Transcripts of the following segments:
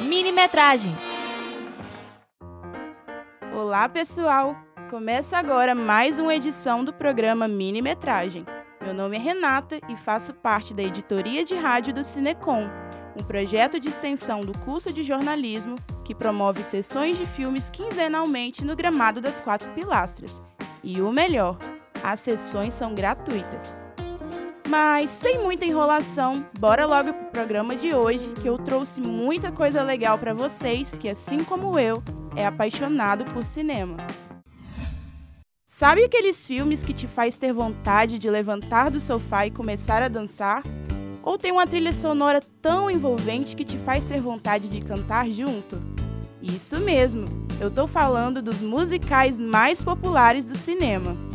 Minimetragem. Olá, pessoal! Começa agora mais uma edição do programa Minimetragem. Meu nome é Renata e faço parte da editoria de rádio do Cinecom, um projeto de extensão do curso de jornalismo que promove sessões de filmes quinzenalmente no gramado das Quatro Pilastras. E o melhor, as sessões são gratuitas. Mas sem muita enrolação, bora logo pro programa de hoje, que eu trouxe muita coisa legal para vocês que assim como eu, é apaixonado por cinema. Sabe aqueles filmes que te faz ter vontade de levantar do sofá e começar a dançar? Ou tem uma trilha sonora tão envolvente que te faz ter vontade de cantar junto? Isso mesmo, eu tô falando dos musicais mais populares do cinema.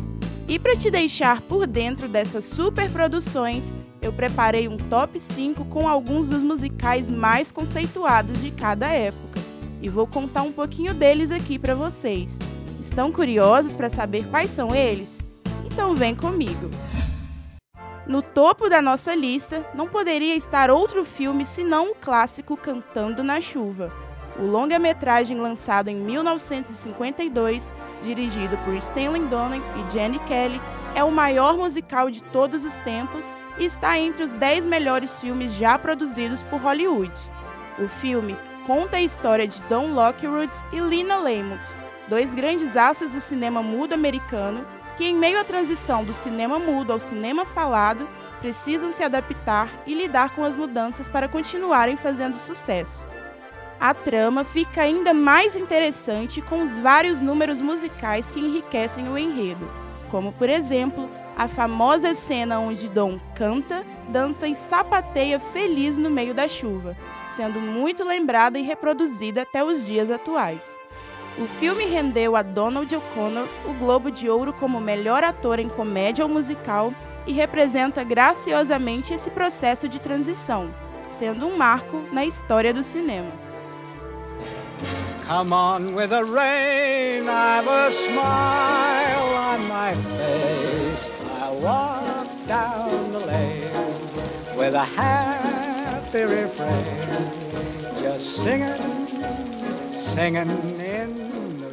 E para te deixar por dentro dessas superproduções, eu preparei um top 5 com alguns dos musicais mais conceituados de cada época. E vou contar um pouquinho deles aqui para vocês. Estão curiosos para saber quais são eles? Então vem comigo. No topo da nossa lista, não poderia estar outro filme senão o clássico Cantando na Chuva, o longa-metragem lançado em 1952, dirigido por Stanley Donen e Jenny Kelly, é o maior musical de todos os tempos e está entre os 10 melhores filmes já produzidos por Hollywood. O filme conta a história de Don Lockwood e Lina Lamont, dois grandes astros do cinema mudo americano que, em meio à transição do cinema mudo ao cinema falado, precisam se adaptar e lidar com as mudanças para continuarem fazendo sucesso a trama fica ainda mais interessante com os vários números musicais que enriquecem o enredo, como por exemplo a famosa cena onde Dom canta, dança e sapateia feliz no meio da chuva, sendo muito lembrada e reproduzida até os dias atuais. O filme rendeu a Donald O'Connor o Globo de Ouro como melhor ator em comédia ou musical e representa graciosamente esse processo de transição, sendo um marco na história do cinema. Come on with the rain, I've a smile on my face. I walk down the lane with a happy refrain, just singing, singing in the rain.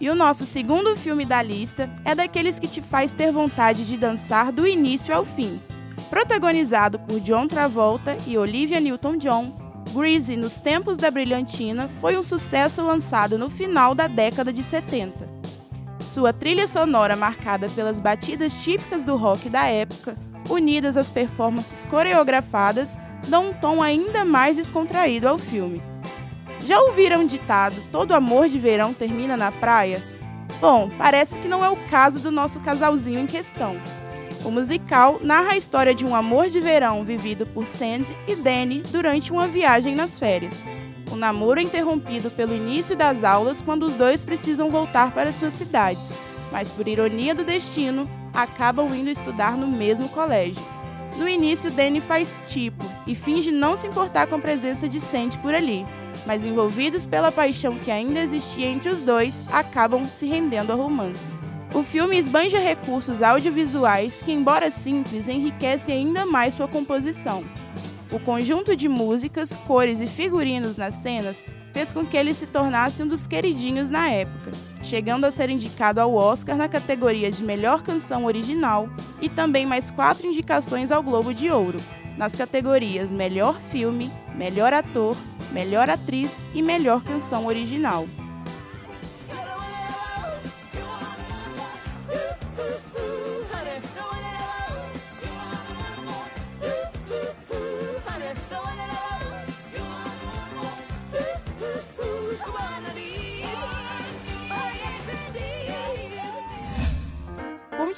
E o nosso segundo filme da lista é daqueles que te faz ter vontade de dançar do início ao fim. Protagonizado por John Travolta e Olivia Newton-John, Greasy, nos tempos da brilhantina, foi um sucesso lançado no final da década de 70. Sua trilha sonora, marcada pelas batidas típicas do rock da época, unidas às performances coreografadas, dão um tom ainda mais descontraído ao filme. Já ouviram o ditado Todo amor de verão termina na praia? Bom, parece que não é o caso do nosso casalzinho em questão. O musical narra a história de um amor de verão vivido por Sandy e Danny durante uma viagem nas férias. O namoro é interrompido pelo início das aulas quando os dois precisam voltar para suas cidades, mas por ironia do destino, acabam indo estudar no mesmo colégio. No início, Danny faz tipo e finge não se importar com a presença de Sandy por ali, mas envolvidos pela paixão que ainda existia entre os dois, acabam se rendendo ao romance. O filme esbanja recursos audiovisuais que, embora simples, enriquecem ainda mais sua composição. O conjunto de músicas, cores e figurinos nas cenas fez com que ele se tornasse um dos queridinhos na época, chegando a ser indicado ao Oscar na categoria de Melhor Canção Original e também mais quatro indicações ao Globo de Ouro, nas categorias Melhor Filme, Melhor Ator, Melhor Atriz e Melhor Canção Original.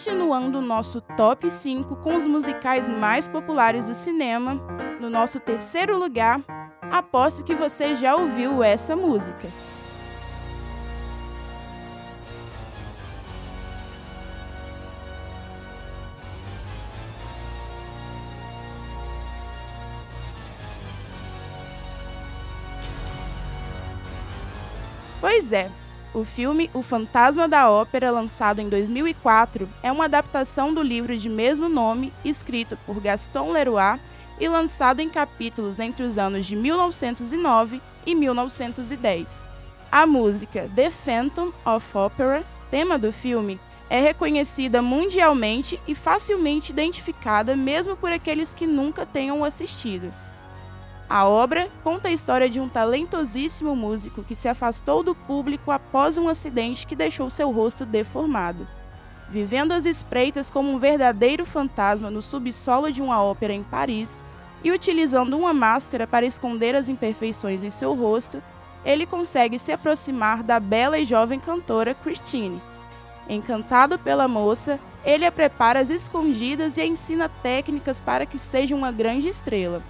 Continuando o nosso top 5 com os musicais mais populares do cinema. No nosso terceiro lugar, aposto que você já ouviu essa música. Pois é, O filme O Fantasma da Ópera, lançado em 2004, é uma adaptação do livro de mesmo nome, escrito por Gaston Leroy e lançado em capítulos entre os anos de 1909 e 1910. A música The Phantom of Opera, tema do filme, é reconhecida mundialmente e facilmente identificada mesmo por aqueles que nunca tenham assistido. A obra conta a história de um talentosíssimo músico que se afastou do público após um acidente que deixou seu rosto deformado. Vivendo as espreitas como um verdadeiro fantasma no subsolo de uma ópera em Paris e utilizando uma máscara para esconder as imperfeições em seu rosto, ele consegue se aproximar da bela e jovem cantora Christine. Encantado pela moça, ele a prepara às escondidas e a ensina técnicas para que seja uma grande estrela.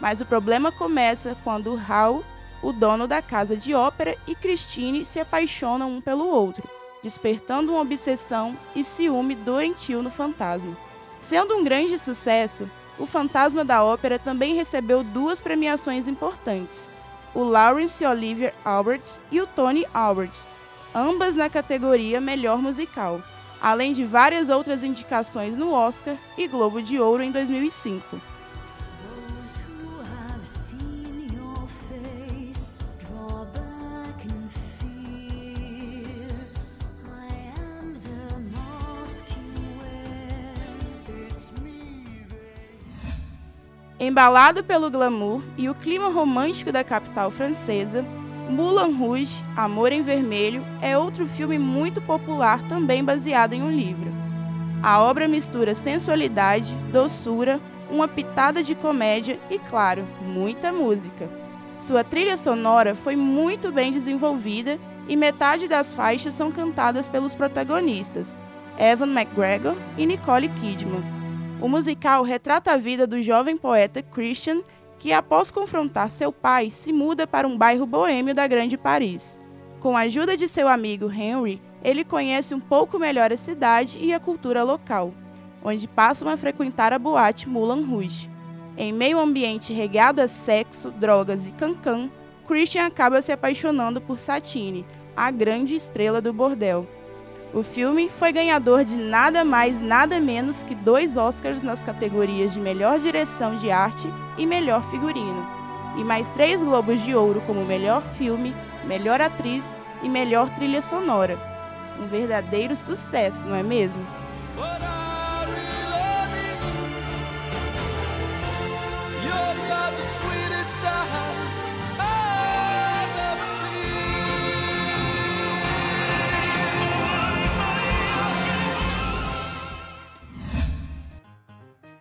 Mas o problema começa quando Hal, o dono da casa de ópera, e Christine se apaixonam um pelo outro, despertando uma obsessão e ciúme doentio no fantasma. Sendo um grande sucesso, o Fantasma da Ópera também recebeu duas premiações importantes: o Laurence Olivier Award e o Tony Award, ambas na categoria Melhor Musical, além de várias outras indicações no Oscar e Globo de Ouro em 2005. Embalado pelo glamour e o clima romântico da capital francesa, Moulin Rouge, Amor em Vermelho, é outro filme muito popular também baseado em um livro. A obra mistura sensualidade, doçura, uma pitada de comédia e, claro, muita música. Sua trilha sonora foi muito bem desenvolvida e metade das faixas são cantadas pelos protagonistas, Evan McGregor e Nicole Kidman. O musical retrata a vida do jovem poeta Christian, que após confrontar seu pai, se muda para um bairro boêmio da Grande Paris. Com a ajuda de seu amigo Henry, ele conhece um pouco melhor a cidade e a cultura local, onde passam a frequentar a boate Moulin Rouge. Em meio a um ambiente regado a sexo, drogas e cancan, Christian acaba se apaixonando por Satine, a grande estrela do bordel. O filme foi ganhador de nada mais, nada menos que dois Oscars nas categorias de melhor direção de arte e melhor figurino, e mais três Globos de Ouro como melhor filme, melhor atriz e melhor trilha sonora. Um verdadeiro sucesso, não é mesmo?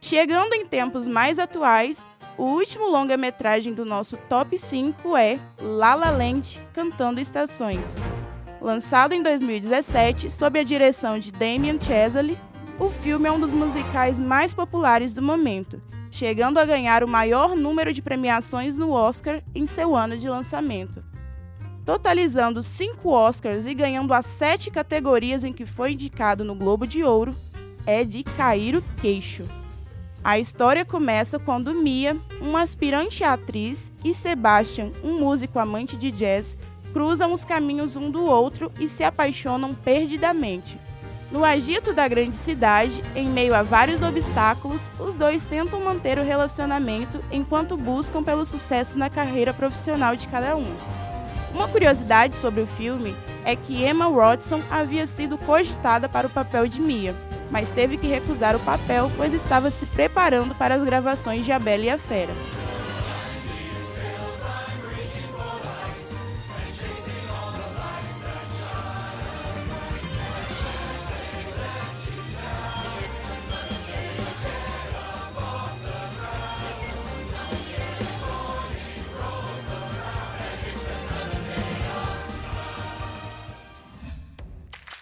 Chegando em tempos mais atuais, o último longa-metragem do nosso top 5 é La La Land Cantando Estações. Lançado em 2017 sob a direção de Damien Chazelle, o filme é um dos musicais mais populares do momento, chegando a ganhar o maior número de premiações no Oscar em seu ano de lançamento. Totalizando cinco Oscars e ganhando as sete categorias em que foi indicado no Globo de Ouro, é de cair o queixo. A história começa quando Mia, uma aspirante atriz, e Sebastian, um músico amante de jazz, cruzam os caminhos um do outro e se apaixonam perdidamente. No agito da grande cidade, em meio a vários obstáculos, os dois tentam manter o relacionamento enquanto buscam pelo sucesso na carreira profissional de cada um. Uma curiosidade sobre o filme é que Emma Watson havia sido cogitada para o papel de Mia, mas teve que recusar o papel pois estava se preparando para as gravações de A Bela e a Fera.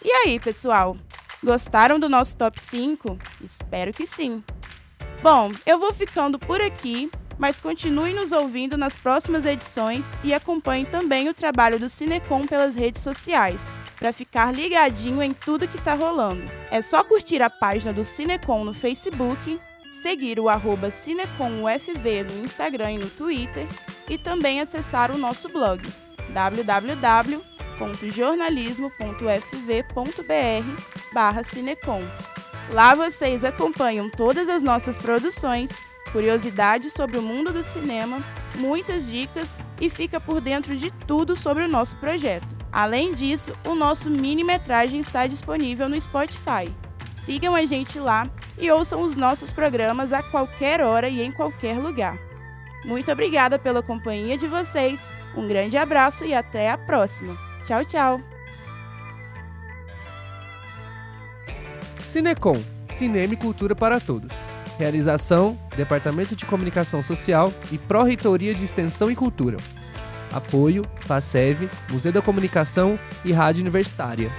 E aí, pessoal? Gostaram do nosso top 5? Espero que sim. Bom, eu vou ficando por aqui, mas continue nos ouvindo nas próximas edições e acompanhe também o trabalho do Cinecom pelas redes sociais, para ficar ligadinho em tudo que está rolando. É só curtir a página do Cinecom no Facebook, seguir o arroba CinecomUFV no Instagram e no Twitter e também acessar o nosso blog www www.jornalismo.fv.br Cinecom. Lá vocês acompanham todas as nossas produções, curiosidades sobre o mundo do cinema, muitas dicas e fica por dentro de tudo sobre o nosso projeto. Além disso, o nosso mini-metragem está disponível no Spotify. Sigam a gente lá e ouçam os nossos programas a qualquer hora e em qualquer lugar. Muito obrigada pela companhia de vocês, um grande abraço e até a próxima. Tchau, tchau! Cinecom Cinema e Cultura para Todos. Realização: Departamento de Comunicação Social e Pró-Reitoria de Extensão e Cultura. Apoio: FACEV, Museu da Comunicação e Rádio Universitária.